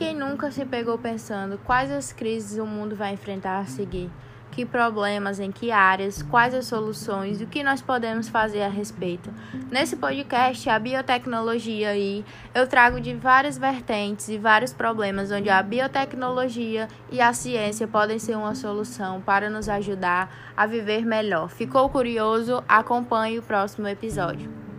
Quem nunca se pegou pensando quais as crises o mundo vai enfrentar a seguir? Que problemas, em que áreas, quais as soluções e o que nós podemos fazer a respeito? Nesse podcast, a biotecnologia aí, eu trago de várias vertentes e vários problemas onde a biotecnologia e a ciência podem ser uma solução para nos ajudar a viver melhor. Ficou curioso? Acompanhe o próximo episódio.